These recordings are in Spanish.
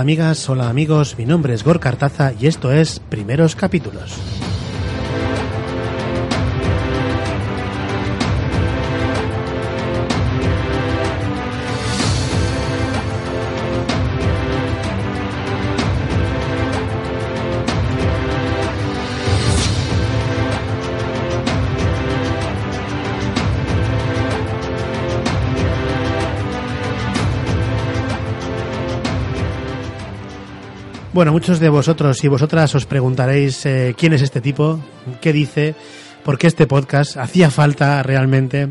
Hola amigas, hola amigos, mi nombre es Gor Cartaza y esto es Primeros Capítulos. Bueno, muchos de vosotros y vosotras os preguntaréis eh, quién es este tipo, qué dice, por qué este podcast, hacía falta realmente.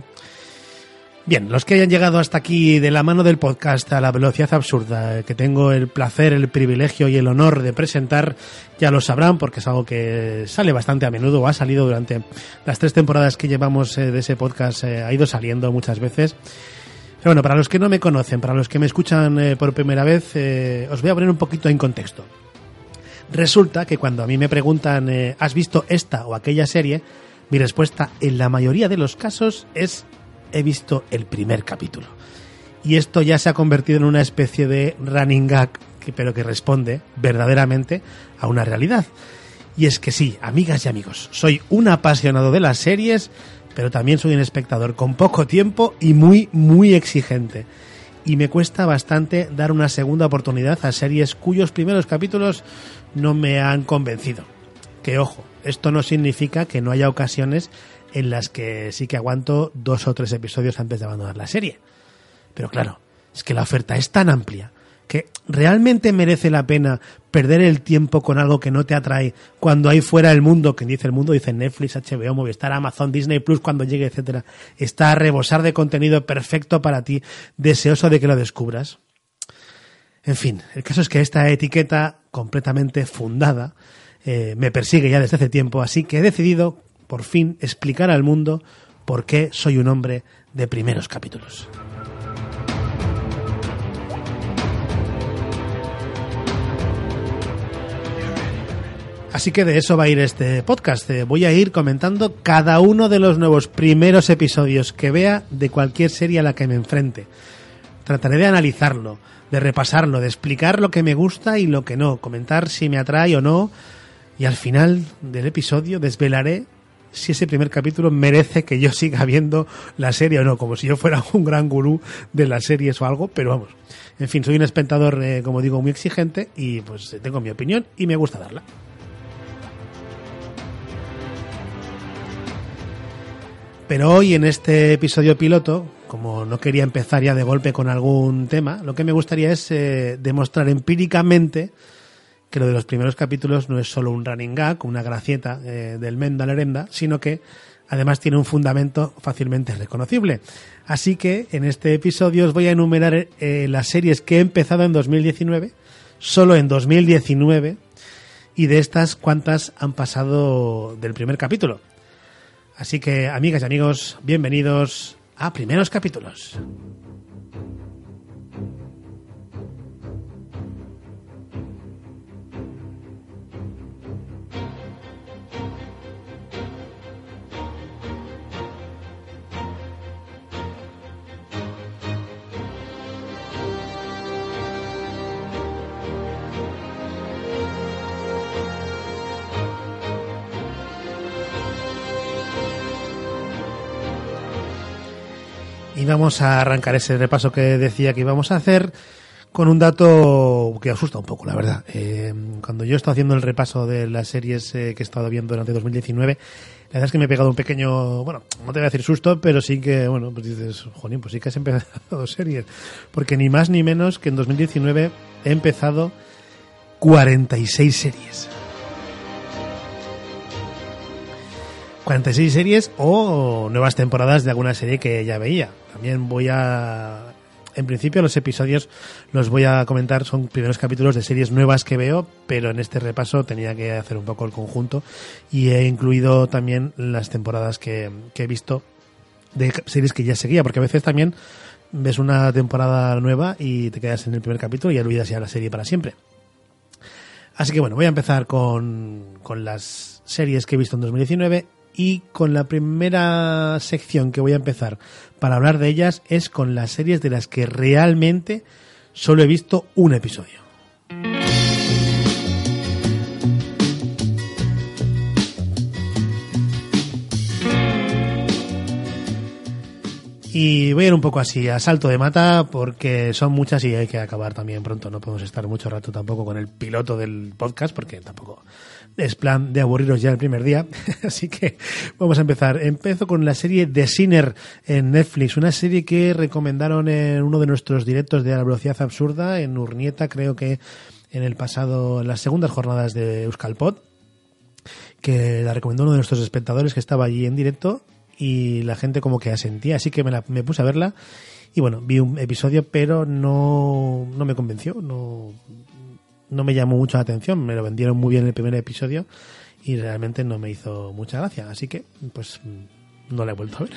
Bien, los que hayan llegado hasta aquí de la mano del podcast a la velocidad absurda, eh, que tengo el placer, el privilegio y el honor de presentar, ya lo sabrán porque es algo que sale bastante a menudo o ha salido durante las tres temporadas que llevamos eh, de ese podcast, ha ido saliendo muchas veces. Pero bueno, para los que no me conocen, para los que me escuchan eh, por primera vez, eh, os voy a poner un poquito en contexto. Resulta que cuando a mí me preguntan, eh, ¿has visto esta o aquella serie? Mi respuesta en la mayoría de los casos es, he visto el primer capítulo. Y esto ya se ha convertido en una especie de running gag, que, pero que responde verdaderamente a una realidad. Y es que sí, amigas y amigos, soy un apasionado de las series, pero también soy un espectador con poco tiempo y muy, muy exigente. Y me cuesta bastante dar una segunda oportunidad a series cuyos primeros capítulos no me han convencido. Que ojo, esto no significa que no haya ocasiones en las que sí que aguanto dos o tres episodios antes de abandonar la serie. Pero claro, es que la oferta es tan amplia que realmente merece la pena perder el tiempo con algo que no te atrae cuando hay fuera el mundo, que dice el mundo, dice Netflix, HBO, Movistar, Amazon, Disney Plus, cuando llegue, etcétera, está a rebosar de contenido perfecto para ti, deseoso de que lo descubras. En fin, el caso es que esta etiqueta completamente fundada eh, me persigue ya desde hace tiempo, así que he decidido, por fin, explicar al mundo por qué soy un hombre de primeros capítulos. Así que de eso va a ir este podcast. Eh, voy a ir comentando cada uno de los nuevos primeros episodios que vea de cualquier serie a la que me enfrente. Trataré de analizarlo, de repasarlo, de explicar lo que me gusta y lo que no, comentar si me atrae o no. Y al final del episodio desvelaré si ese primer capítulo merece que yo siga viendo la serie o no, como si yo fuera un gran gurú de las series o algo, pero vamos. En fin, soy un espectador, eh, como digo, muy exigente y pues tengo mi opinión y me gusta darla. Pero hoy en este episodio piloto, como no quería empezar ya de golpe con algún tema, lo que me gustaría es eh, demostrar empíricamente que lo de los primeros capítulos no es solo un running gag, una gracieta eh, del Menda Lerenda, sino que además tiene un fundamento fácilmente reconocible. Así que en este episodio os voy a enumerar eh, las series que he empezado en 2019, solo en 2019, y de estas cuántas han pasado del primer capítulo. Así que, amigas y amigos, bienvenidos a primeros capítulos. Vamos a arrancar ese repaso que decía que íbamos a hacer con un dato que asusta un poco, la verdad. Eh, cuando yo he estado haciendo el repaso de las series eh, que he estado viendo durante 2019, La verdad es que me he pegado un pequeño, bueno, no te voy a decir susto, pero sí que, bueno, pues dices, jolín, pues sí que has empezado series. Porque ni más ni menos que en 2019 he empezado 46 series. 46 series o nuevas temporadas de alguna serie que ya veía. También voy a en principio los episodios los voy a comentar, son primeros capítulos de series nuevas que veo, pero en este repaso tenía que hacer un poco el conjunto y he incluido también las temporadas que, he visto de series que ya seguía, porque a veces también ves una temporada nueva y te quedas en el primer capítulo y olvidas ya la serie para siempre. Así que bueno, voy a empezar con, con las series que he visto en 2019 y con la primera sección que voy a empezar para hablar de ellas es con las series de las que realmente solo he visto un episodio. Y voy a ir un poco así, a salto de mata, porque son muchas y hay que acabar también pronto. No podemos estar mucho rato tampoco con el piloto del podcast, porque tampoco es plan de aburriros ya el primer día. Así que vamos a empezar. Empiezo con la serie The Sinner en Netflix, una serie que recomendaron en uno de nuestros directos de la velocidad absurda, en Urnieta, creo que en el pasado, en las segundas jornadas de Euskalpod, que la recomendó uno de nuestros espectadores que estaba allí en directo y la gente como que asentía, así que me, la, me puse a verla y bueno, vi un episodio, pero no, no me convenció, no, no me llamó mucho la atención, me lo vendieron muy bien el primer episodio y realmente no me hizo mucha gracia, así que pues no la he vuelto a ver.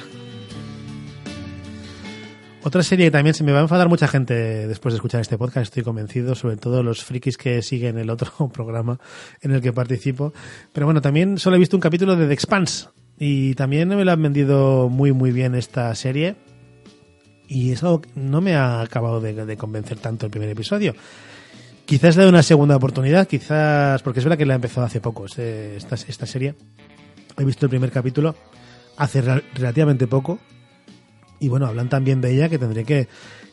Otra serie que también se me va a enfadar mucha gente después de escuchar este podcast, estoy convencido, sobre todo los frikis que siguen el otro programa en el que participo. Pero bueno, también solo he visto un capítulo de The Expanse y también me lo han vendido muy muy bien esta serie y eso no me ha acabado de convencer tanto el primer episodio. Quizás le dé una segunda oportunidad, quizás, porque es verdad que la he empezado hace poco, este, esta, esta serie. He visto el primer capítulo hace relativamente poco. Y bueno, hablan también de ella que tendré que,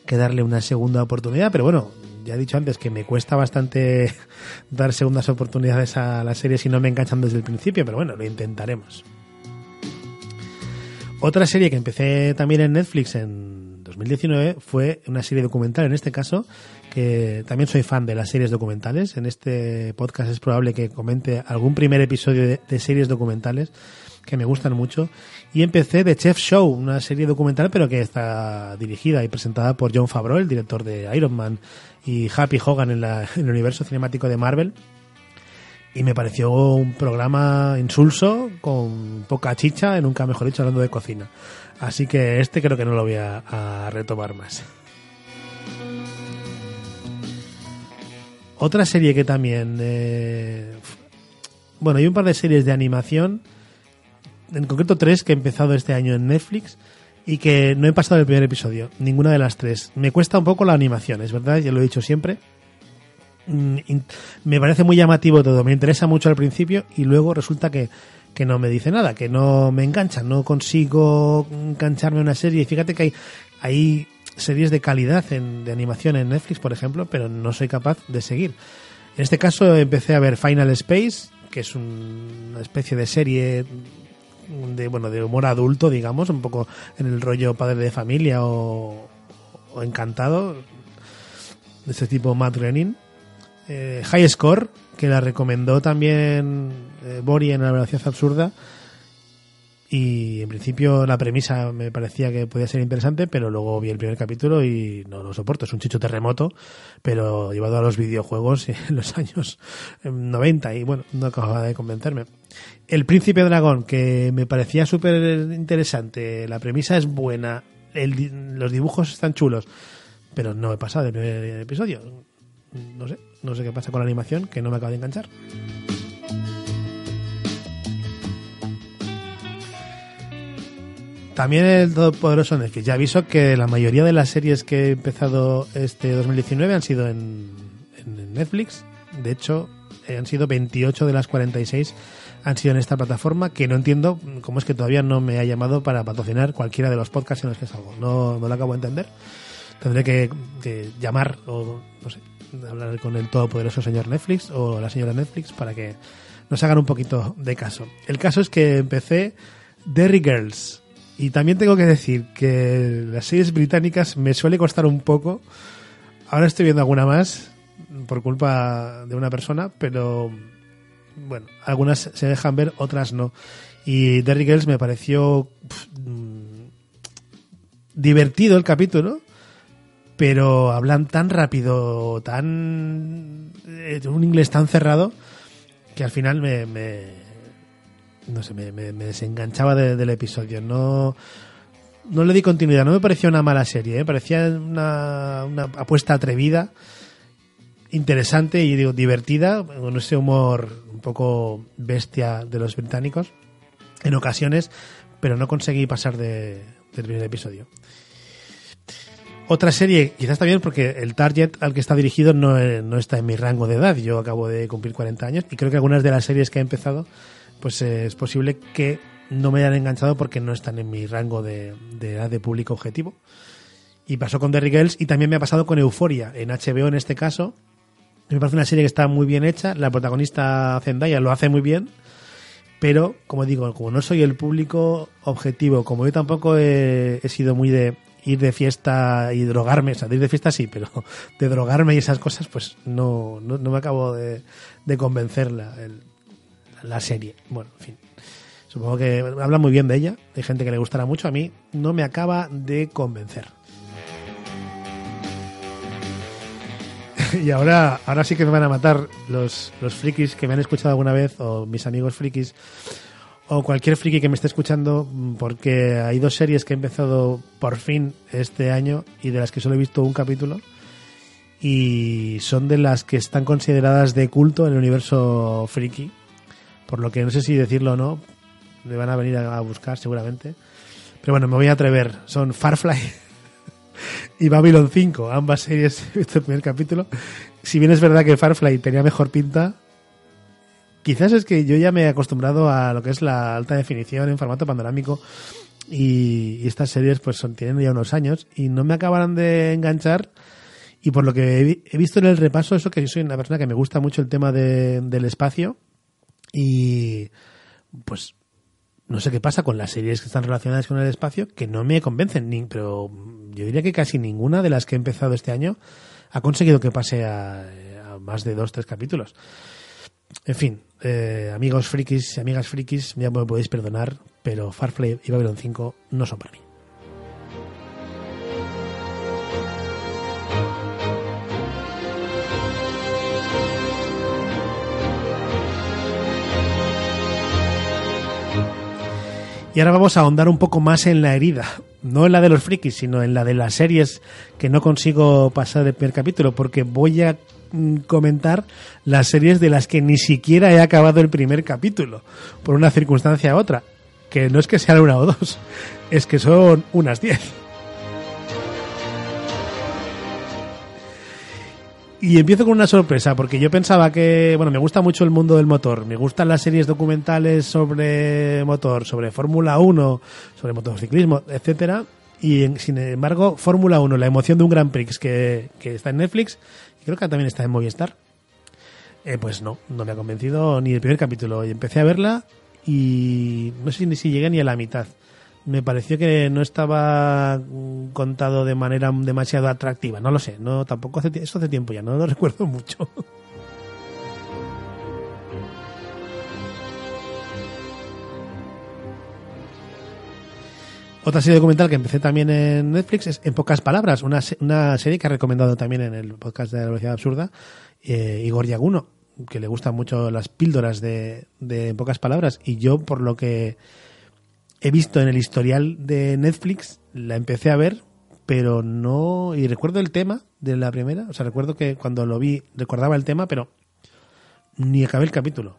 que darle una segunda oportunidad, pero bueno, ya he dicho antes que me cuesta bastante dar segundas oportunidades a la serie si no me enganchan desde el principio, pero bueno, lo intentaremos. Otra serie que empecé también en Netflix en 2019 fue una serie documental, en este caso, que también soy fan de las series documentales. En este podcast es probable que comente algún primer episodio de, series documentales que me gustan mucho. Y empecé de Chef Show, una serie documental, pero que está dirigida y presentada por John Favreau, el director de Iron Man y Happy Hogan en, en el universo cinemático de Marvel. Y me pareció un programa insulso, con poca chicha, en nunca mejor dicho, hablando de cocina. Así que este creo que no lo voy a retomar más. Otra serie que también... Eh, bueno, hay un par de series de animación, en concreto tres que he empezado este año en Netflix y que no he pasado el primer episodio, ninguna de las tres. Me cuesta un poco la animación, es verdad, ya lo he dicho siempre. Mm, me parece muy llamativo todo, me interesa mucho al principio y luego resulta que, que no me dice nada, que no me engancha, no consigo engancharme a una serie. Fíjate que hay, hay series de calidad en, de animación en Netflix, por ejemplo, pero no soy capaz de seguir. En este caso empecé a ver Final Space, que es una especie de serie de bueno de humor adulto, digamos, un poco en el rollo padre de familia o, encantado de este tipo Matt Groening. Eh, High Score, que la recomendó también eh, Bori en la velocidad absurda y en principio la premisa me parecía que podía ser interesante, pero luego vi el primer capítulo y no lo soporto. Es un chicho terremoto, pero llevado a los videojuegos en los años 90 y bueno, no acababa de convencerme. El Príncipe Dragón, que me parecía súper interesante, la premisa es buena, los dibujos están chulos, pero no he pasado del primer episodio. No sé, no sé qué pasa con la animación, que no me acaba de enganchar. También el todopoderoso Netflix. Ya aviso que la mayoría de las series que he empezado este 2019 han sido en, Netflix. De hecho, eh, han sido 28 de las 46 han sido en esta plataforma que no entiendo cómo es que todavía no me ha llamado para patrocinar cualquiera de los podcasts en los que salgo. No, no lo acabo de entender. Tendré que, llamar o, no sé, hablar con el todopoderoso señor Netflix o la señora Netflix para que nos hagan un poquito de caso. El caso es que empecé Derry Girls. Y también tengo que decir que las series británicas me suele costar un poco. Ahora estoy viendo alguna más por culpa de una persona, pero bueno, algunas se dejan ver, otras no. Y Derry Girls me pareció mm, divertido el capítulo, pero hablan tan rápido, tan eh, un inglés tan cerrado que al final me, no sé, me, desenganchaba del episodio. No, no le di continuidad. No me pareció una mala serie, ¿eh? parecía una, una apuesta atrevida, interesante y digo, divertida, con ese humor un poco bestia de los británicos en ocasiones, pero no conseguí pasar de, del primer episodio. Otra serie, quizás también porque el target al que está dirigido no, no, está en mi rango de edad. Yo acabo de cumplir 40 años y creo que algunas de las series que he empezado, pues eh, es posible que no me hayan enganchado porque no están en mi rango de, edad de público objetivo. Y pasó con Derry Girls y también me ha pasado con Euforia, en HBO en este caso. Me parece una serie que está muy bien hecha, la protagonista Zendaya lo hace muy bien, pero como digo, como no soy el público objetivo, como yo tampoco he sido muy de ir de fiesta y drogarme, o sea, de ir de fiesta sí, pero de drogarme y esas cosas, pues no, no, me acabo de, de convencer la, la serie. Bueno, en fin. Supongo que habla muy bien de ella, hay gente que le gustará mucho, a mí no me acaba de convencer. y ahora, ahora sí que me van a matar los, los frikis que me han escuchado alguna vez, o mis amigos frikis, o cualquier friki que me esté escuchando, porque hay dos series que he empezado por fin este año y de las que solo he visto un capítulo. Y son de las que están consideradas de culto en el universo friki. Por lo que no sé si decirlo o no, me van a venir a buscar seguramente. Pero bueno, me voy a atrever. Son Farfly y Babylon 5. Ambas series he visto el primer capítulo. Si bien es verdad que Farfly tenía mejor pinta, Quizás es que yo ya me he acostumbrado a lo que es la alta definición en formato panorámico y, estas series pues son, tienen ya unos años y no me acabarán de enganchar y por lo que he, visto en el repaso eso que yo soy una persona que me gusta mucho el tema del espacio y pues no sé qué pasa con las series que están relacionadas con el espacio que no me convencen, ni, pero yo diría que casi ninguna de las que he empezado este año ha conseguido que pase a más de dos, tres capítulos. En fin, eh, amigos frikis y amigas frikis, ya me podéis perdonar, pero Farfly y Babylon 5 no son para mí. Y ahora vamos a ahondar un poco más en la herida, no en la de los frikis, sino en la de las series que no consigo pasar el primer capítulo, porque voy a comentar las series de las que ni siquiera he acabado el primer capítulo, por una circunstancia u otra. Que no es que sean una o dos, es que son unas diez. Y empiezo con una sorpresa, porque yo pensaba que, bueno, me gusta mucho el mundo del motor, me gustan las series documentales sobre motor, sobre Fórmula 1, sobre motociclismo, etcétera, y sin embargo, Fórmula 1, la emoción de un Grand Prix que, que está en Netflix, creo que también está en Movistar. Eh, pues no, no me ha convencido ni el primer capítulo. Y empecé a verla y no sé ni si llegué ni a la mitad. Me pareció que no estaba contado de manera demasiado atractiva. No lo sé, no tampoco hace, eso hace tiempo ya, no lo recuerdo mucho. Otra serie documental que empecé también en Netflix es En pocas palabras, una, una serie que ha recomendado también en el podcast de la Velocidad Absurda eh, Igor Yaguno, que le gustan mucho las píldoras de, de En pocas palabras. Y yo, por lo que he visto en el historial de Netflix, la empecé a ver, pero no... Y recuerdo el tema de la primera, o sea, recuerdo que cuando lo vi recordaba el tema, pero ni acabé el capítulo.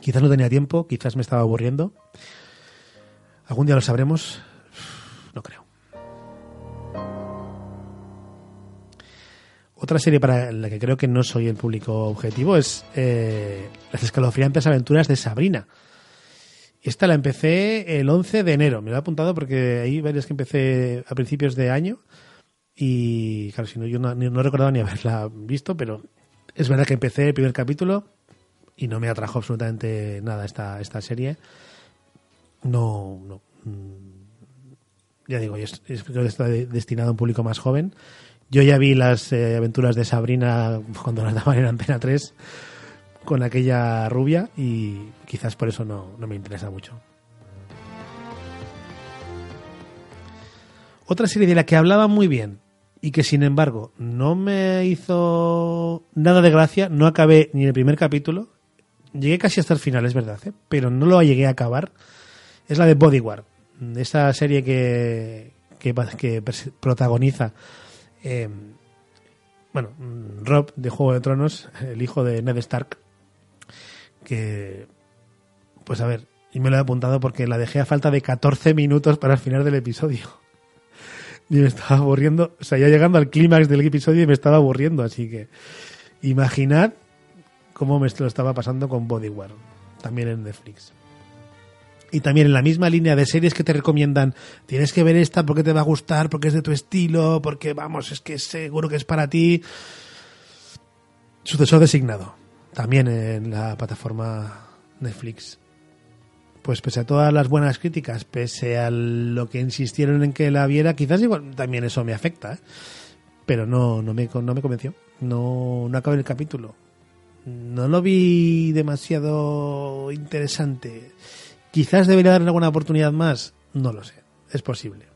Quizás no tenía tiempo, quizás me estaba aburriendo. Algún día lo sabremos. No creo. Otra serie para la que creo que no soy el público objetivo es eh, Las escalofriantes aventuras de Sabrina. Esta la empecé el 11 de enero. Me lo he apuntado porque ahí varias que empecé a principios de año. Y claro, si no, yo no, recordaba ni haberla visto, pero es verdad que empecé el primer capítulo y no me atrajo absolutamente nada esta, esta serie. No, no. Ya digo, es, que está destinado a un público más joven. Yo ya vi las eh, aventuras de Sabrina cuando las daban en Antena 3 con aquella rubia y quizás por eso no, no me interesa mucho. Otra serie de la que hablaba muy bien y que sin embargo no me hizo nada de gracia, no acabé ni el primer capítulo, llegué casi hasta el final, es verdad, ¿eh? pero no lo llegué a acabar, es la de Bodyguard, esa serie que, que, que protagoniza eh, bueno, Rob de Juego de Tronos, el hijo de Ned Stark, que, pues a ver, y me lo he apuntado porque la dejé a falta de 14 minutos para el final del episodio. Y me estaba aburriendo, o sea, ya llegando al clímax del episodio y me estaba aburriendo, así que imaginad cómo me lo estaba pasando con Bodyguard, también en Netflix. Y también en la misma línea de series que te recomiendan, tienes que ver esta porque te va a gustar, porque es de tu estilo, porque vamos, es que seguro que es para ti. Sucesor designado también en la plataforma Netflix. Pues pese a todas las buenas críticas, pese a lo que insistieron en que la viera, quizás igual también eso me afecta, ¿eh? pero no, no, me, no me convenció. No, no acabé el capítulo. No lo vi demasiado interesante. Quizás debería darle alguna oportunidad más. No lo sé. Es posible.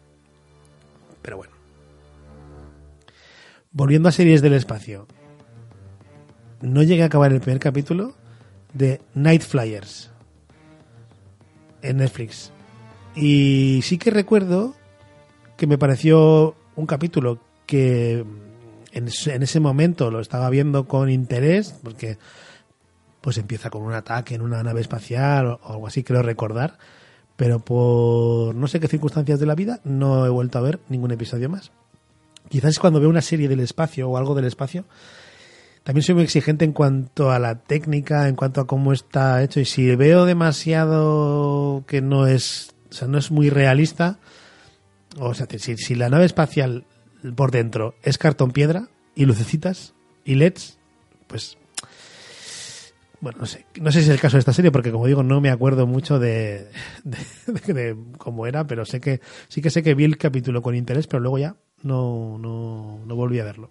Pero bueno. Volviendo a series del espacio no llegué a acabar el primer capítulo de Night Flyers en Netflix. Y sí que recuerdo que me pareció un capítulo que en ese momento lo estaba viendo con interés, porque pues empieza con un ataque en una nave espacial o algo así, creo recordar, pero por no sé qué circunstancias de la vida no he vuelto a ver ningún episodio más. Quizás cuando veo una serie del espacio o algo del espacio, también soy muy exigente en cuanto a la técnica, en cuanto a cómo está hecho. Y si veo demasiado que no es, o sea, no es muy realista, o sea, si, si la nave espacial por dentro es cartón piedra y lucecitas y LEDs, pues bueno, no sé, no sé si es el caso de esta serie, porque como digo, no me acuerdo mucho de, cómo era, pero sé que sí que sé que vi el capítulo con interés, pero luego ya no, no, no volví a verlo.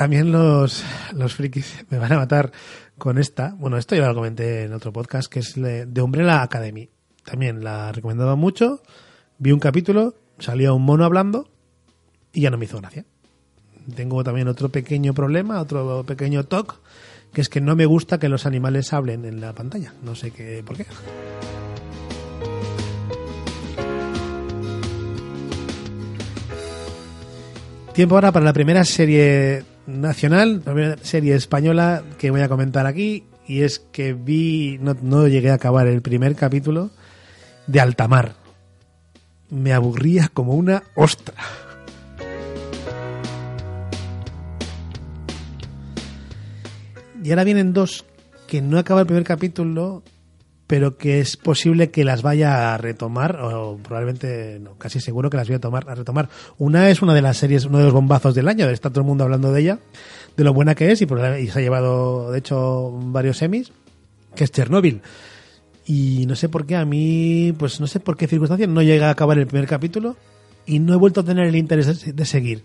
también los, los frikis me van a matar con esta. Bueno, esto ya lo comenté en otro podcast, que es de Umbrella Academy. También la recomendado mucho. Vi un capítulo, salió un mono hablando y ya no me hizo gracia. Tengo también otro pequeño problema, otro pequeño toque, que es que no me gusta que los animales hablen en la pantalla. No sé qué, por qué. Tiempo ahora para la primera serie nacional, primera serie española que voy a comentar aquí, y es que vi, no, no llegué a acabar el primer capítulo de Altamar. Me aburría como una ostra. Y ahora vienen dos que no acaba el primer capítulo pero que es posible que las vaya a retomar, o probablemente, no, casi seguro que las voy a, tomar, a retomar. Una es una de las series, uno de los bombazos del año, está todo el mundo hablando de ella, de lo buena que es, y, se ha llevado, de hecho, varios semis, que es Chernobyl. Y no sé por qué, a mí, pues no sé por qué circunstancias, no llega a acabar el primer capítulo, y no he vuelto a tener el interés de seguir.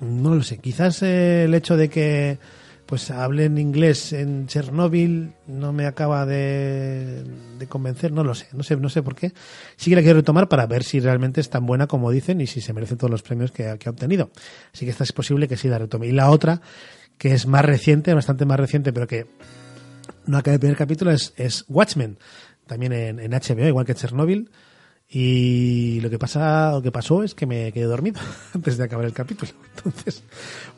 No lo sé, quizás el hecho de que pues hablé en inglés en Chernobyl, no me acaba de, convencer, no lo sé, no sé, no sé por qué. Sí que la quiero retomar para ver si realmente es tan buena como dicen y si se merece todos los premios que, ha obtenido. Así que esta es posible que sí la retome. Y la otra, que es más reciente, bastante más reciente, pero que no acaba el primer capítulo, es, Watchmen, también en, HBO, igual que Chernobyl. Y lo que pasa, lo que pasó es que me quedé dormido antes de acabar el capítulo. Entonces,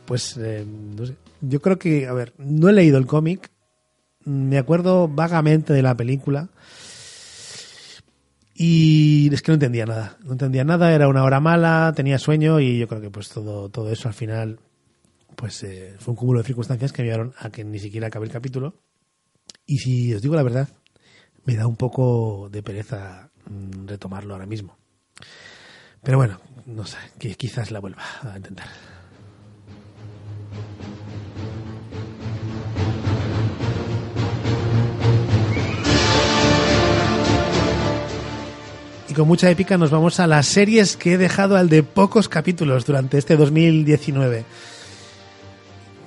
pues, eh, no sé. Yo creo que, a ver, no he leído el cómic. Me acuerdo vagamente de la película. Y es que no entendía nada. No entendía nada, era una hora mala, tenía sueño y yo creo que pues todo, todo eso al final pues eh, fue un cúmulo de circunstancias que me llevaron a que ni siquiera acabe el capítulo. Y si os digo la verdad, me da un poco de pereza Mm, retomarlo ahora mismo. Pero bueno, no sé, quizás la vuelva a intentar. Con mucha épica nos vamos a las series que he dejado al de pocos capítulos durante este 2019.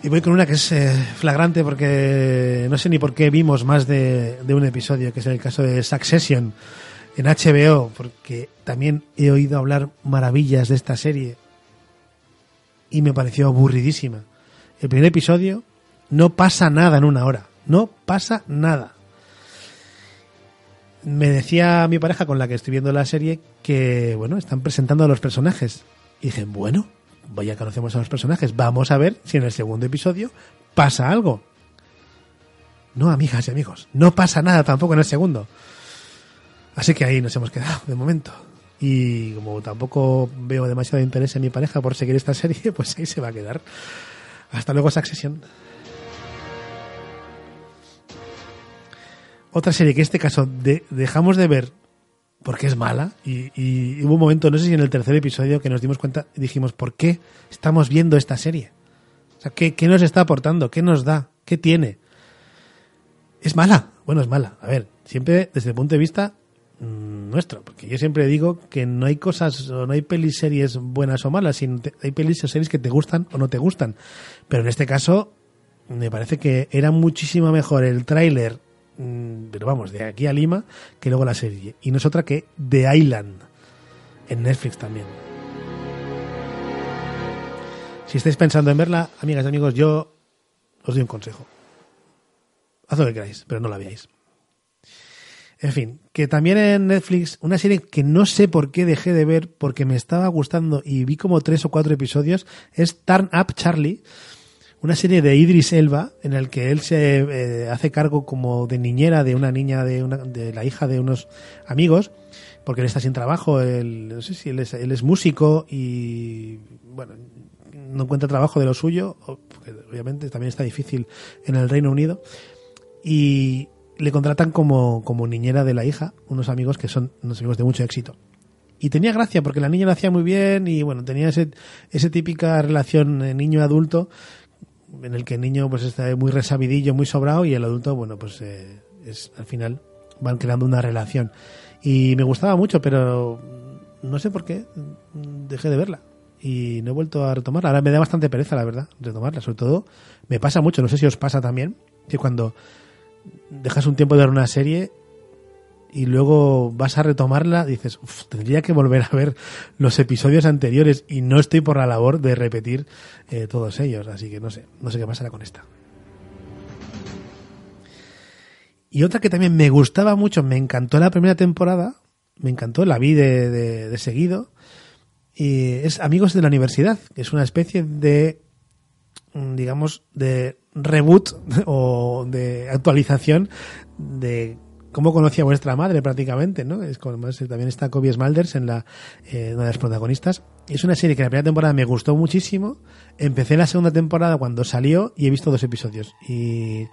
Y voy con una que es eh, flagrante porque no sé ni por qué vimos más de, de, un episodio, que es el caso de Succession en HBO, porque también he oído hablar maravillas de esta serie y me pareció aburridísima. El primer episodio no pasa nada en una hora, no pasa nada me decía mi pareja con la que estoy viendo la serie que, bueno, están presentando a los personajes. Y dije, bueno, ya conocemos a los personajes, vamos a ver si en el segundo episodio pasa algo. No, amigas y amigos, no pasa nada tampoco en el segundo. Así que ahí nos hemos quedado de momento. Y como tampoco veo demasiado interés en mi pareja por seguir esta serie, pues ahí se va a quedar. Hasta luego, Succession. Otra serie que en este caso dejamos de ver porque es mala y, hubo un momento, no sé si en el tercer episodio, que nos dimos cuenta y dijimos, ¿por qué estamos viendo esta serie? O sea, ¿qué, nos está aportando? ¿Qué nos da? ¿Qué tiene? Es mala. Bueno, es mala. A ver, siempre desde el punto de vista mm, nuestro, porque yo siempre digo que no hay cosas o no hay pelis series buenas o malas, sino hay pelis o series que te gustan o no te gustan. Pero en este caso me parece que era muchísimo mejor el tráiler pero vamos, de aquí a Lima, que luego la serie. Y no es otra que The Island, en Netflix también. Si estáis pensando en verla, amigas y amigos, yo os doy un consejo. Haz lo que queráis, pero no la veáis. En fin, que también en Netflix, una serie que no sé por qué dejé de ver porque me estaba gustando y vi como tres o cuatro episodios, es Turn Up Charlie una serie de Idris Elba en el que él se eh, hace cargo como de niñera de una niña de, una, de la hija de unos amigos porque él está sin trabajo él, no sé si él es, él es músico y bueno no encuentra trabajo de lo suyo porque obviamente también está difícil en el Reino Unido y le contratan como, como niñera de la hija unos amigos que son unos amigos de mucho éxito. Y tenía gracia porque la niña lo hacía muy bien y bueno tenía ese, ese típica relación niño adulto en el que el niño pues está muy resabidillo, muy sobrado y el adulto, bueno, pues eh, es al final van creando una relación. Y me gustaba mucho, pero no sé por qué dejé de verla y no he vuelto a retomarla. Ahora me da bastante pereza, la verdad, retomarla. Sobre todo me pasa mucho, no sé si os pasa también, que cuando dejas un tiempo de ver una serie y luego vas a retomarla, dices, tendría que volver a ver los episodios anteriores y no estoy por la labor de repetir eh, todos ellos, así que no sé, no sé qué pasará con esta. Y otra que también me gustaba mucho, me encantó la primera temporada, me encantó, la vi de, de seguido, y es Amigos de la Universidad, que es una especie de, mm, digamos, de reboot o de actualización de cómo conocía vuestra madre prácticamente, ¿no? Es como, también está Kobe Smulders en la, eh, una de las protagonistas. Es una serie que la primera temporada me gustó muchísimo. Empecé la segunda temporada cuando salió y he visto dos episodios. Y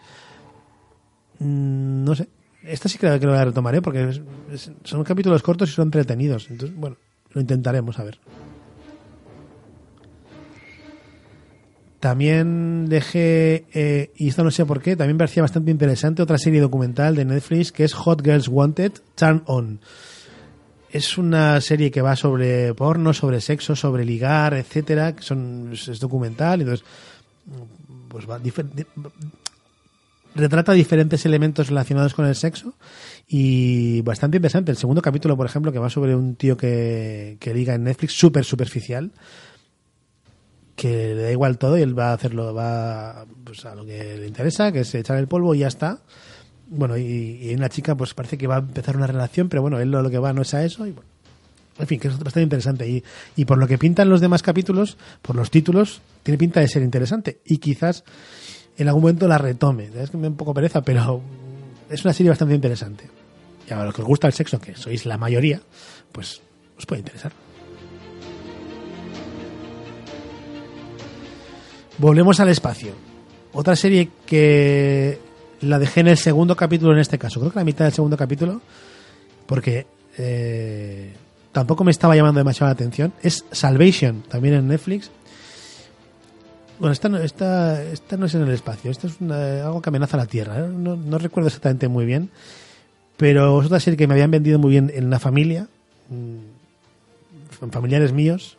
mm, no sé. Esta sí creo que la retomaré porque son capítulos cortos y son entretenidos. Entonces, bueno, lo intentaremos a ver. También dejé, eh, y esto no sé por qué, también me parecía bastante interesante otra serie documental de Netflix que es Hot Girls Wanted, Turn On. Es una serie que va sobre porno, sobre sexo, sobre ligar, etcétera, son, es documental, entonces pues va, retrata diferentes elementos relacionados con el sexo y bastante interesante. El segundo capítulo, por ejemplo, que va sobre un tío que, que liga en Netflix, súper superficial, que le da igual todo y él va a hacerlo, va pues, a lo que le interesa, que es echar el polvo y ya está. Bueno, y, una chica pues parece que va a empezar una relación, pero bueno, él lo, que va no es a eso y bueno. En fin, que es bastante interesante. Y, y por lo que pintan los demás capítulos, por los títulos, tiene pinta de ser interesante. Y quizás en algún momento la retome. Es que me da un poco pereza, pero es una serie bastante interesante. Y a los que os gusta el sexo, que sois la mayoría, pues os puede interesar. Volvemos al espacio. Otra serie que la dejé en el segundo capítulo en este caso. Creo que la mitad del segundo capítulo. Porque eh, tampoco me estaba llamando demasiado la atención. Es Salvation, también en Netflix. Bueno, esta no, esta, esta no es en el espacio. Esto es algo que amenaza la Tierra. ¿eh? No, no, recuerdo exactamente muy bien. Pero es otra serie que me habían vendido muy bien en la familia. mm, familiares míos,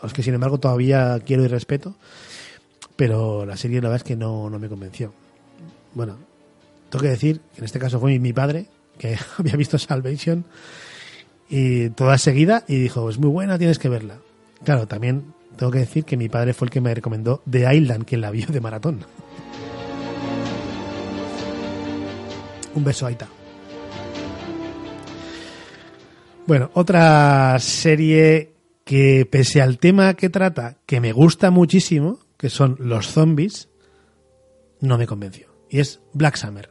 a los que sin embargo todavía quiero y respeto, pero la serie la verdad es que no, no me convenció. Bueno, tengo que decir que en este caso fue mi padre, que había visto Salvation y toda seguida y dijo, es muy buena, tienes que verla. Claro, también tengo que decir que mi padre fue el que me recomendó The Island, que la vio de maratón. Un beso, Aita. Bueno, otra serie que pese al tema que trata, que me gusta muchísimo, que son los zombies, no me convenció. Y es Black Summer.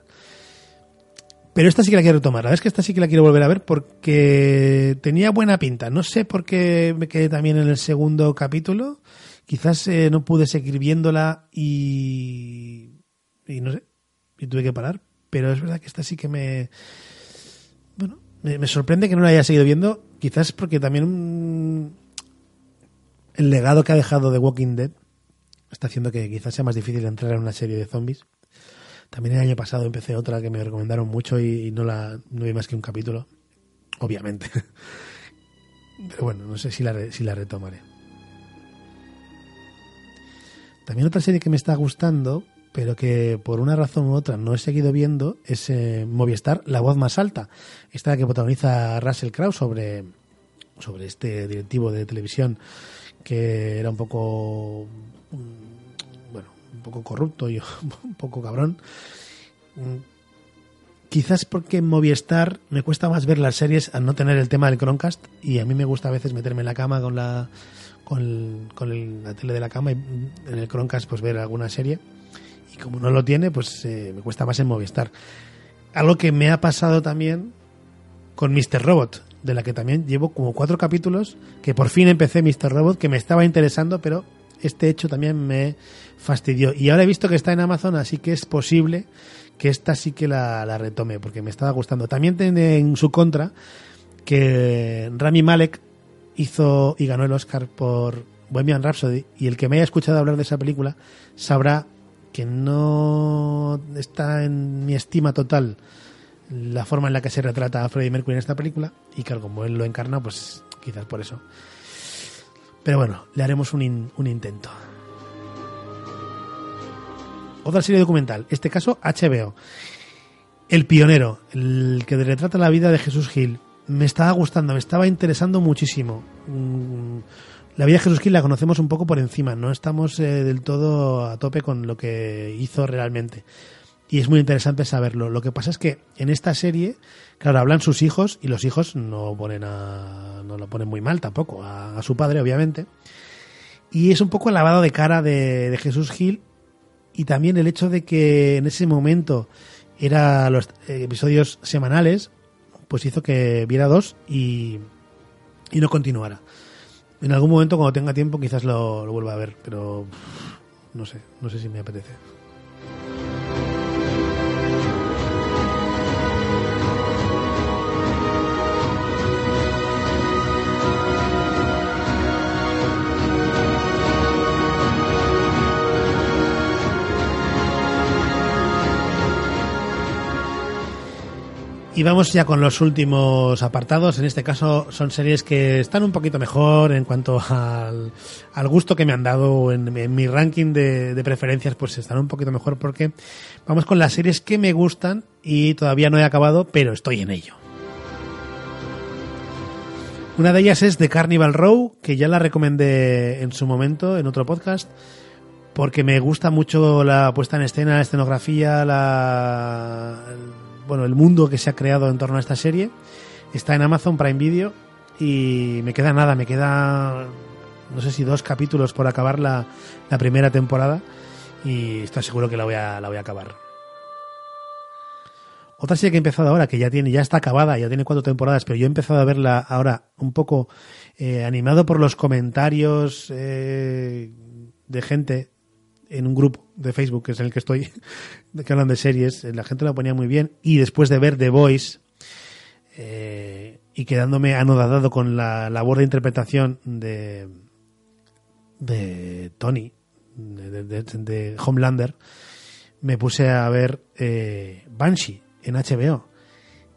Pero esta sí que la quiero retomar. La verdad es que esta sí que la quiero volver a ver porque tenía buena pinta. No sé por qué me quedé también en el segundo capítulo. Quizás eh, no pude seguir viéndola y. Y no sé. Y tuve que parar. Pero es verdad que esta sí que me. Bueno, me, sorprende que no la haya seguido viendo. Quizás porque también el legado que ha dejado The Walking Dead está haciendo que quizás sea más difícil entrar en una serie de zombies. También el año pasado empecé otra que me recomendaron mucho y, no la no vi más que un capítulo, obviamente. Pero bueno, no sé si la, si la retomaré. También otra serie que me está gustando, pero que por una razón u otra no he seguido viendo, es eh, Movistar, La Voz Más Alta. Esta que protagoniza Russell Crowe sobre, sobre este directivo de televisión que era un poco bueno un poco corrupto y un poco cabrón. Quizás porque en Movistar me cuesta más ver las series al no tener el tema del Chromecast y a mí me gusta a veces meterme en la cama con la con, la tele de la cama y en el Chromecast pues ver alguna serie. Y como no lo tiene pues eh, me cuesta más en Movistar. Algo que me ha pasado también con Mr. Robot de la que también llevo como cuatro capítulos, que por fin empecé Mr. Robot, que me estaba interesando, pero este hecho también me fastidió. Y ahora he visto que está en Amazon, así que es posible que esta sí que la, retome, porque me estaba gustando. También tiene en su contra que Rami Malek hizo y ganó el Oscar por Bohemian Rhapsody, y el que me haya escuchado hablar de esa película sabrá que no está en mi estima total la forma en la que se retrata a Freddie Mercury en esta película y que como él lo encarna, pues quizás por eso. Pero bueno, le haremos un, un intento. Otra serie documental, este caso HBO. El pionero, el que retrata la vida de Jesús Gil. Me estaba gustando, me estaba interesando muchísimo. Mm, la vida de Jesús Gil la conocemos un poco por encima, no estamos eh, del todo a tope con lo que hizo realmente y es muy interesante saberlo. Lo que pasa es que en esta serie, claro, hablan sus hijos y los hijos no ponen a, no lo ponen muy mal tampoco a, su padre, obviamente. Y es un poco el lavado de cara de, Jesús Gil y también el hecho de que en ese momento era los episodios semanales, pues hizo que viera dos y, y no continuara. En algún momento cuando tenga tiempo quizás lo, lo vuelva a ver, pero no sé, no sé si me apetece. Y vamos ya con los últimos apartados. En este caso son series que están un poquito mejor en cuanto al, gusto que me han dado en, mi ranking de, preferencias, pues están un poquito mejor porque vamos con las series que me gustan y todavía no he acabado, pero estoy en ello. Una de ellas es The Carnival Row, que ya la recomendé en su momento en otro podcast, porque me gusta mucho la puesta en escena, la escenografía, la bueno, el mundo que se ha creado en torno a esta serie. Está en Amazon Prime Video y me queda nada, me queda no sé si dos capítulos por acabar la, primera temporada y estoy seguro que la voy a, la voy a acabar. Otra serie que he empezado ahora, que ya tiene, ya está acabada, ya tiene cuatro temporadas, pero yo he empezado a verla ahora un poco eh, animado por los comentarios eh, de gente en un grupo de Facebook, que es en el que estoy, que hablan de series, la gente lo ponía muy bien, y después de ver The Voice, eh, y quedándome anodadado con la labor de interpretación de, de Tony, de, Homelander, me puse a ver eh, Banshee en HBO.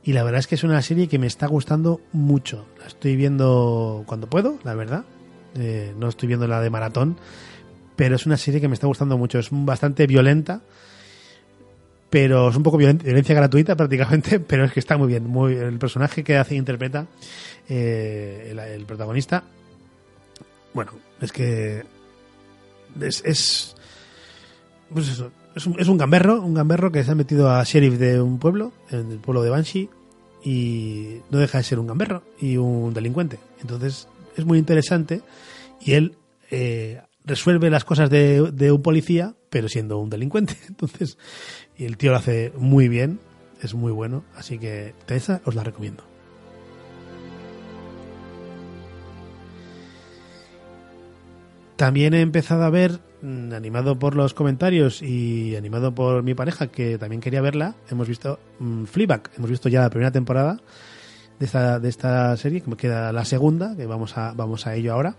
Y la verdad es que es una serie que me está gustando mucho. La estoy viendo cuando puedo, la verdad. Eh, no estoy viendo la de maratón, pero es una serie que me está gustando mucho. Es bastante violenta, pero es un poco violencia gratuita prácticamente, pero es que está muy bien. Muy, el personaje que hace e interpreta eh, el, protagonista, bueno, es que es, es pues eso, es un, es un gamberro, un gamberro que se ha metido a sheriff de un pueblo, en el pueblo de Banshee, y no deja de ser un gamberro y un delincuente. Entonces es muy interesante y él eh, resuelve las cosas de, de, un policía, pero siendo un delincuente. Entonces, y el tío lo hace muy bien, es muy bueno, así que esa os la recomiendo. También he empezado a ver Mm, animado por los comentarios y animado por mi pareja que también quería verla, hemos visto um, Fleabag, hemos visto ya la primera temporada de esta, de esta serie, que me queda la segunda, que vamos a, vamos a ello ahora.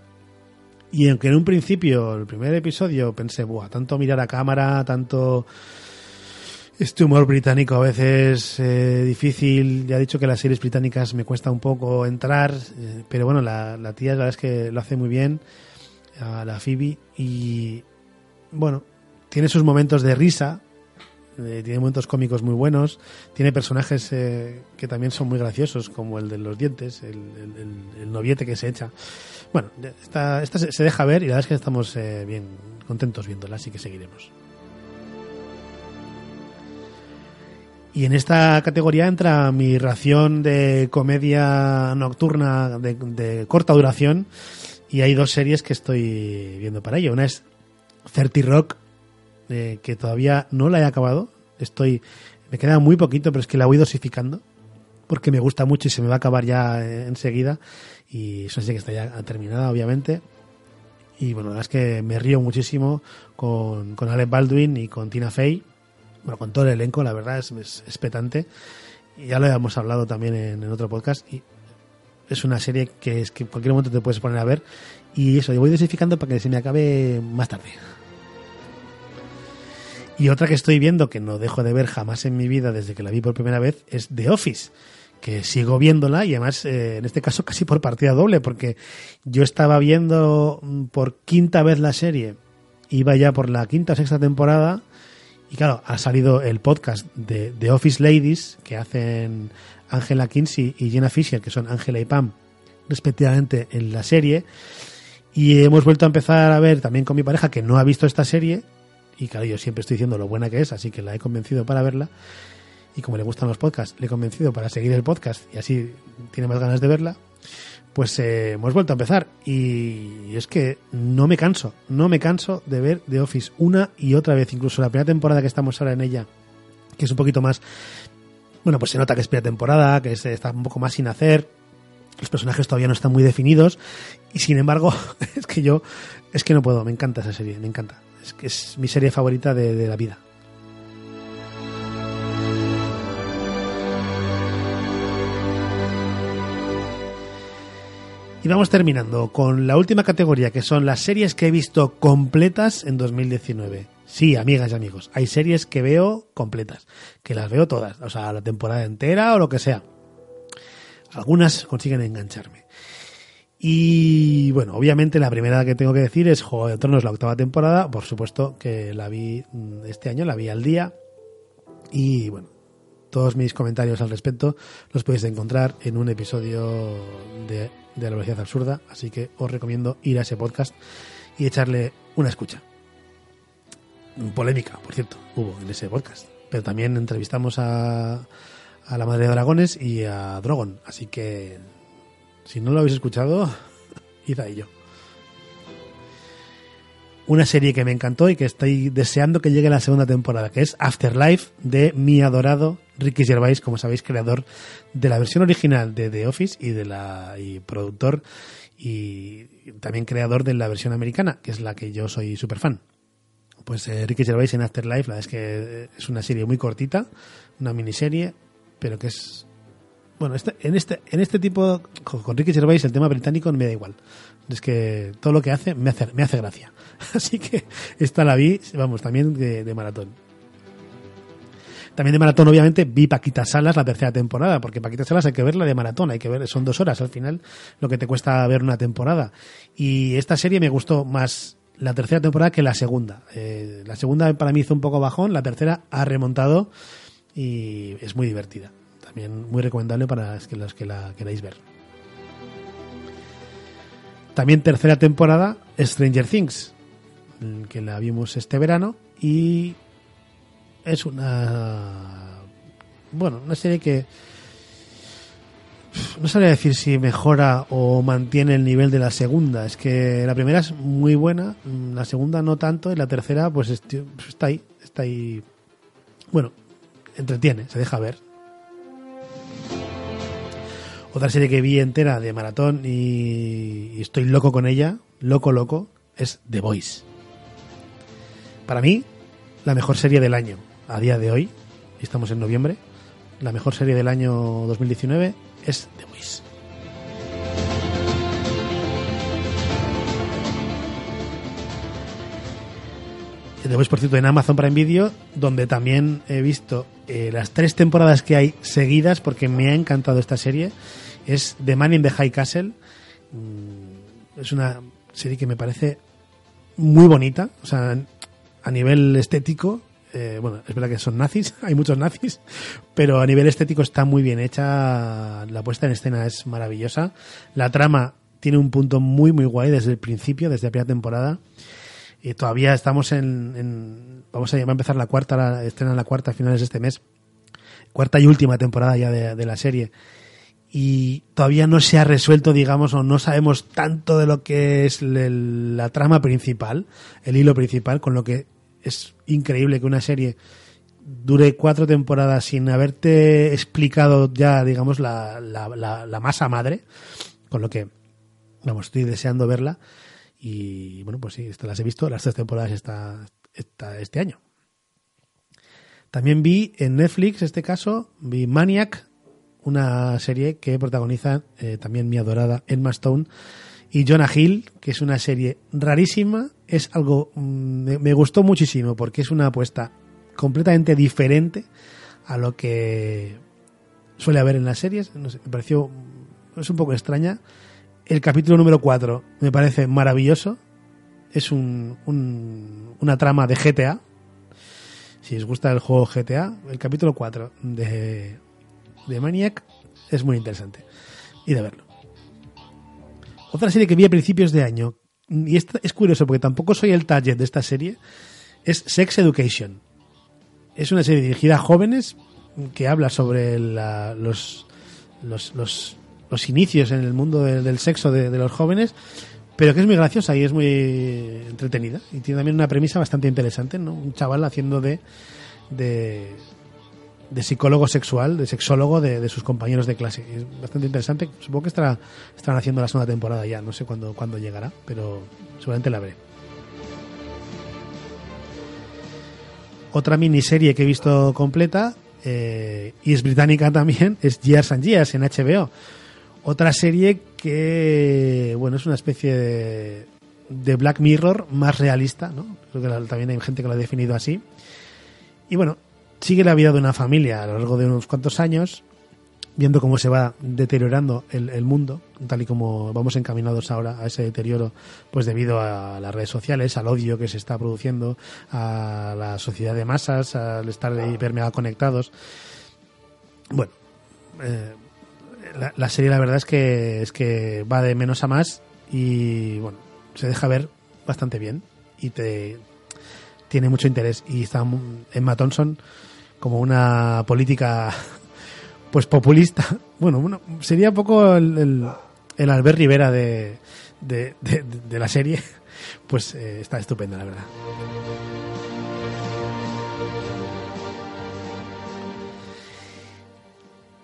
Y aunque en un principio, el primer episodio, pensé, buah, tanto mirar a cámara, tanto este humor británico a veces eh, difícil. Ya he dicho que las series británicas me cuesta un poco entrar, eh, pero bueno, la, tía la verdad es que lo hace muy bien, a la Phoebe, y bueno, tiene sus momentos de risa, eh, tiene momentos cómicos muy buenos, tiene personajes eh, que también son muy graciosos, como el de los dientes, el, el, noviete que se echa. Bueno, esta, esta se, deja ver y la verdad es que estamos eh, bien contentos viéndola, así que seguiremos. Y en esta categoría entra mi ración de comedia nocturna de, corta duración. Y hay dos series que estoy viendo para ello. Una es 30 Rock, eh, que todavía no la he acabado. Estoy, me queda muy poquito, pero es que la voy dosificando porque me gusta mucho y se me va a acabar ya eh, enseguida. Y eso sí que está ya terminada, obviamente. Y bueno, la verdad es que me río muchísimo con, con Alec Baldwin y con Tina Fey. Bueno, con todo el elenco, la verdad es, es, petante. Y ya lo hemos hablado también en, en, otro podcast. Y es una serie que es que en cualquier momento te puedes poner a ver. Y eso, yo voy dosificando para que se me acabe más tarde. Y otra que estoy viendo, que no dejo de ver jamás en mi vida desde que la vi por primera vez, es The Office, que sigo viéndola y además eh, en este caso casi por partida doble, porque yo estaba viendo mm, por quinta vez la serie, iba ya por la quinta o sexta temporada, y claro, ha salido el podcast de The Office Ladies, que hacen Angela Kinsey y Jenna Fisher, que son Angela y Pam, respectivamente en la serie. Y hemos vuelto a empezar a ver también con mi pareja, que no ha visto esta serie, y claro, yo siempre estoy diciendo lo buena que es, así que la he convencido para verla. Y como le gustan los podcasts, le he convencido para seguir el podcast y así tiene más ganas de verla. Pues eh, hemos vuelto a empezar y es que no me canso, no me canso de ver The Office una y otra vez, incluso la primera temporada que estamos ahora en ella, que es un poquito más, bueno, pues se nota que es primera temporada, que está un poco más sin hacer, los personajes todavía no están muy definidos y sin embargo es que yo, es que no puedo, me encanta esa serie, me encanta. Es que es mi serie favorita de, de la vida. Y vamos terminando con la última categoría, que son las series que he visto completas en 2019. Sí, amigas y amigos, hay series que veo completas, que las veo todas, o sea, la temporada entera o lo que sea. Algunas consiguen engancharme. Y bueno, obviamente la primera que tengo que decir es Juego de Tronos, la octava temporada. Por supuesto que la vi mm, este año, la vi al día. Y bueno, todos mis comentarios al respecto los podéis encontrar en un episodio de, de La Velocidad Absurda. Así que os recomiendo ir a ese podcast y echarle una escucha. Polémica, por cierto, hubo en ese podcast. Pero también entrevistamos a, a la Madre de Dragones y a Drogon. Así que si no lo habéis escuchado, id a ello. Una serie que me encantó y que estoy deseando que llegue la segunda temporada, que es Afterlife de mi adorado Ricky Gervais, como sabéis, creador de la versión original de The Office y de la y productor y también creador de la versión americana, que es la que yo soy súper fan. Pues eh, Ricky Gervais en Afterlife, la verdad es que es una serie muy cortita, una miniserie, pero que es bueno, este, en este en este tipo con Ricky Gervais el tema británico me da igual. Es que todo lo que hace me hace me hace gracia. Así que esta la vi, vamos, también de, maratón. También de maratón, obviamente, vi Paquita Salas la tercera temporada, porque Paquita Salas hay que verla de maratón, hay que ver, son dos horas al final lo que te cuesta ver una temporada. Y esta serie me gustó más la tercera temporada que la segunda. Eh, la segunda para mí hizo un poco bajón, la tercera ha remontado y es muy divertida. También muy recomendable para los que la queráis ver. También tercera temporada, Stranger Things, que la vimos este verano y es una bueno, una serie que no sabría decir si mejora o mantiene el nivel de la segunda. Es que la primera es muy buena, la segunda no tanto y la tercera pues está ahí, está ahí. Bueno, entretiene, se deja ver. Otra serie que vi entera de maratón y, estoy loco con ella, loco, loco, es The Voice. Para mí, la mejor serie del año, a día de hoy, estamos en noviembre, la mejor serie del año 2019 es The Voice. The Voice, por cierto, en Amazon Prime Video, donde también he visto eh, las tres temporadas que hay seguidas, porque me ha encantado esta serie es The Man in the High Castle. Mm, es una serie que me parece muy bonita, o sea, a nivel estético, eh, bueno, es verdad que son nazis, hay muchos nazis, pero a nivel estético está muy bien hecha, la puesta en escena es maravillosa, la trama tiene un punto muy muy guay desde el principio, desde la primera temporada, y todavía estamos en, vamos a, empezar la cuarta, la, estrena la cuarta a finales de este mes, cuarta y última temporada ya de la serie, y todavía no se ha resuelto, digamos, o no sabemos tanto de lo que es la trama principal, el hilo principal, con lo que es increíble que una serie dure cuatro temporadas sin haberte explicado ya, digamos, la, la, masa madre, con lo que, vamos, estoy deseando verla. Y bueno, pues sí, las he visto, las tres temporadas está, está este año. También vi en Netflix, este caso, vi Maniac, una serie que protagoniza eh, también mi adorada Emma Stone y Jonah Hill, que es una serie rarísima, es algo mm, me, gustó muchísimo porque es una apuesta completamente diferente a lo que suele haber en las series, me pareció es un poco extraña. El capítulo número 4 me parece maravilloso. Es un, una trama de GTA. Si os gusta el juego GTA, el capítulo 4 de de Maniac es muy interesante. Y de verlo. Otra serie que vi a principios de año, y es, es curioso porque tampoco soy el target de esta serie, es Sex Education. Es una serie dirigida a jóvenes que habla sobre los, los, los, inicios en el mundo del sexo de, los jóvenes, pero que es muy graciosa y es muy entretenida. Y tiene también una premisa bastante interesante, ¿no? Un chaval haciendo de, de, de psicólogo sexual, de sexólogo de, sus compañeros de clase. Es bastante interesante. Supongo que estará, estarán haciendo la segunda temporada ya. No sé cuándo, cuándo llegará, pero seguramente la veré. Otra miniserie que he visto completa, eh, y es británica también, es Years and Years en HBO. Otra serie que, bueno, es una especie de, de Black Mirror más realista, ¿no? Creo que también hay gente que lo ha definido así. Y bueno, sigue la vida de una familia a lo largo de unos cuantos años, viendo cómo se va deteriorando el, mundo, tal y como vamos encaminados ahora a ese deterioro, pues debido a las redes sociales, al odio que se está produciendo, a la sociedad de masas, al estar hiper mega conectados. Bueno, eh, la, la, serie la verdad es que es que va de menos a más y bueno, se deja ver bastante bien y te tiene mucho interés y está Emma Thompson como una política pues populista. Bueno, sería un poco el, el, Albert Rivera de, de, la serie. Pues eh, está estupenda, la verdad.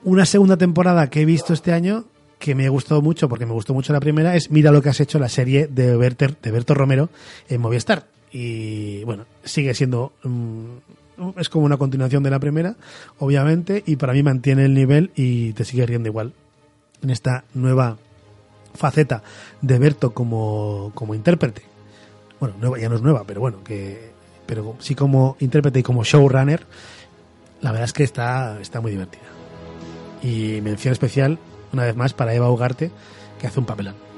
Una segunda temporada que he visto este año que me gustó mucho, porque me gustó mucho la primera, es Mira lo que has hecho la serie de, de Berto Romero en Movistar. Y bueno, sigue siendo mm, es como una continuación de la primera, obviamente, y para mí mantiene el nivel y te sigue riendo igual. En esta nueva faceta de Berto como, como intérprete. Bueno, nueva, ya no es nueva, pero bueno, que pero sí como intérprete y como showrunner. La verdad es que está, está muy divertida. Y mención especial, una vez más, para Eva Ugarte, que hace un papelón.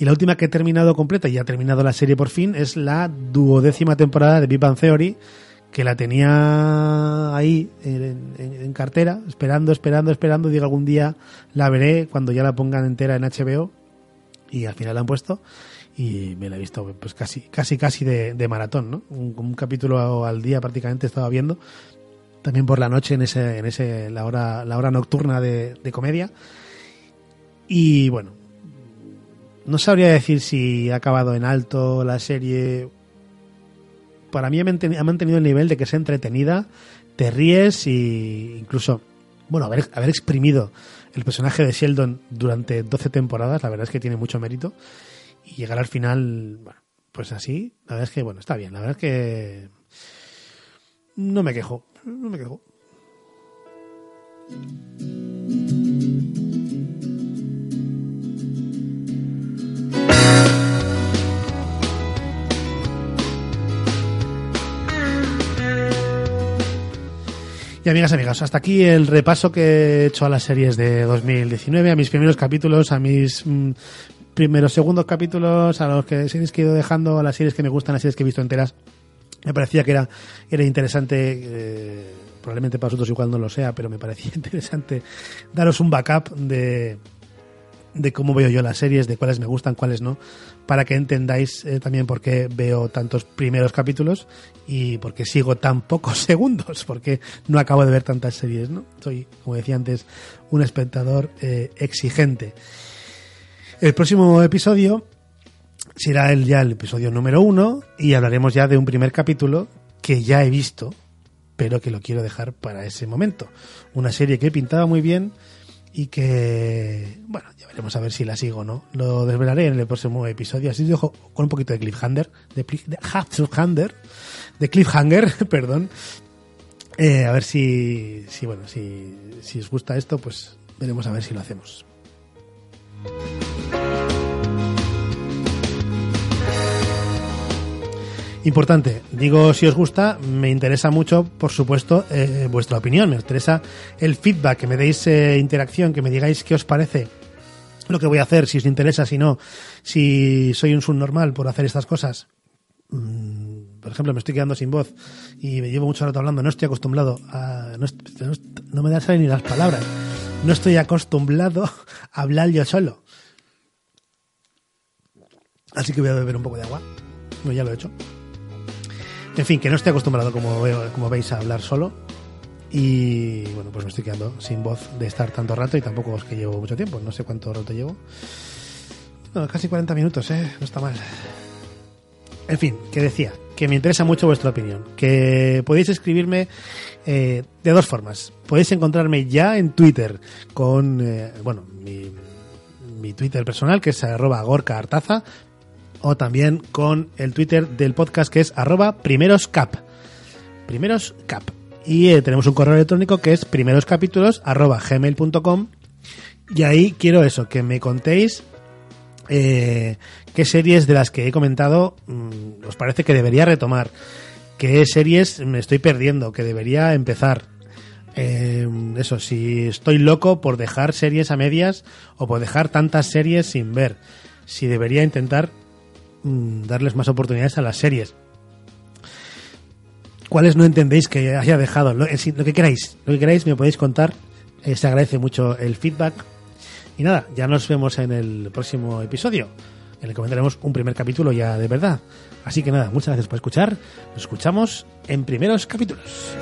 Y la última que he terminado completa y ha terminado la serie por fin es la duodécima temporada de Big Bang Theory, que la tenía ahí en, cartera, esperando, esperando, esperando. Digo, algún día la veré cuando ya la pongan entera en HBO. Y al final la han puesto y me la he visto pues casi, casi, casi de, maratón, ¿no? Un, capítulo al día prácticamente estaba viendo. También por la noche en ese, en ese, la hora, la hora nocturna de, de comedia. Y bueno, no sabría decir si ha acabado en alto la serie. Para mí ha mantenido el nivel de que es entretenida, te ríes y incluso, bueno, haber, haber exprimido el personaje de Sheldon durante 12 temporadas, la verdad es que tiene mucho mérito. Y llegar al final, bueno, pues así, la verdad es que, bueno, está bien. La verdad es que no me quejo, no me quejo. Y amigas, amigas, hasta aquí el repaso que he hecho a las series de 2019, a mis primeros capítulos, a mis mm, primeros segundos capítulos, a los que series que he ido dejando, a las series que me gustan, a las series que he visto enteras. Me parecía que era, era interesante, eh, probablemente para vosotros igual no lo sea, pero me parecía interesante daros un backup de, de cómo veo yo las series, de cuáles me gustan, cuáles no, para que entendáis eh, también por qué veo tantos primeros capítulos y por qué sigo tan pocos segundos, porque no acabo de ver tantas series, ¿no? Soy, como decía antes, un espectador eh, exigente. El próximo episodio será el, ya el episodio número uno y hablaremos ya de un primer capítulo que ya he visto, pero que lo quiero dejar para ese momento. Una serie que he pintado muy bien y que, bueno, ya veremos a ver si la sigo o no. Lo desvelaré en el próximo episodio. Así dejo con un poquito de cliffhanger, de, de de cliffhanger, perdón. Eh, a ver si, si bueno, si, si os gusta esto, pues veremos a ver si lo hacemos. Importante, digo si os gusta, me interesa mucho, por supuesto, eh, vuestra opinión, me interesa el feedback, que me deis eh, interacción, que me digáis qué os parece lo que voy a hacer, si os interesa, si no, si soy un subnormal por hacer estas cosas. Mm, por ejemplo, me estoy quedando sin voz y me llevo mucho rato hablando, no estoy acostumbrado a... No, no me dan ni las palabras. No estoy acostumbrado a hablar yo solo. Así que voy a beber un poco de agua. No, ya lo he hecho. En fin, que no estoy acostumbrado, como, como veis, a hablar solo. Y bueno, pues me estoy quedando sin voz de estar tanto rato y tampoco es que llevo mucho tiempo. No sé cuánto rato llevo. casi 40 minutos, ¿eh? No está mal. En fin, que decía, que me interesa mucho vuestra opinión. Que podéis escribirme eh, de dos formas. Podéis encontrarme ya en Twitter con, eh, bueno, mi, mi Twitter personal, que es arroba gorkaartaza, o también con el Twitter del podcast que es arroba primeroscap. Primeroscap. Y eh, tenemos un correo electrónico que es primeroscapítulos gmail.com y ahí quiero eso, que me contéis eh, qué series de las que he comentado mm, os parece que debería retomar, qué series me estoy perdiendo, que debería empezar. Eh, eso, si estoy loco por dejar series a medias o por dejar tantas series sin ver, si debería intentar Mm, darles más oportunidades a las series. ¿Cuáles no entendéis que haya dejado? Lo, que queráis, lo que queráis me podéis contar. Eh, se agradece mucho el feedback. Y nada, ya nos vemos en el próximo episodio, en el que comentaremos un primer capítulo ya de verdad. Así que nada, muchas gracias por escuchar. Nos escuchamos en primeros capítulos.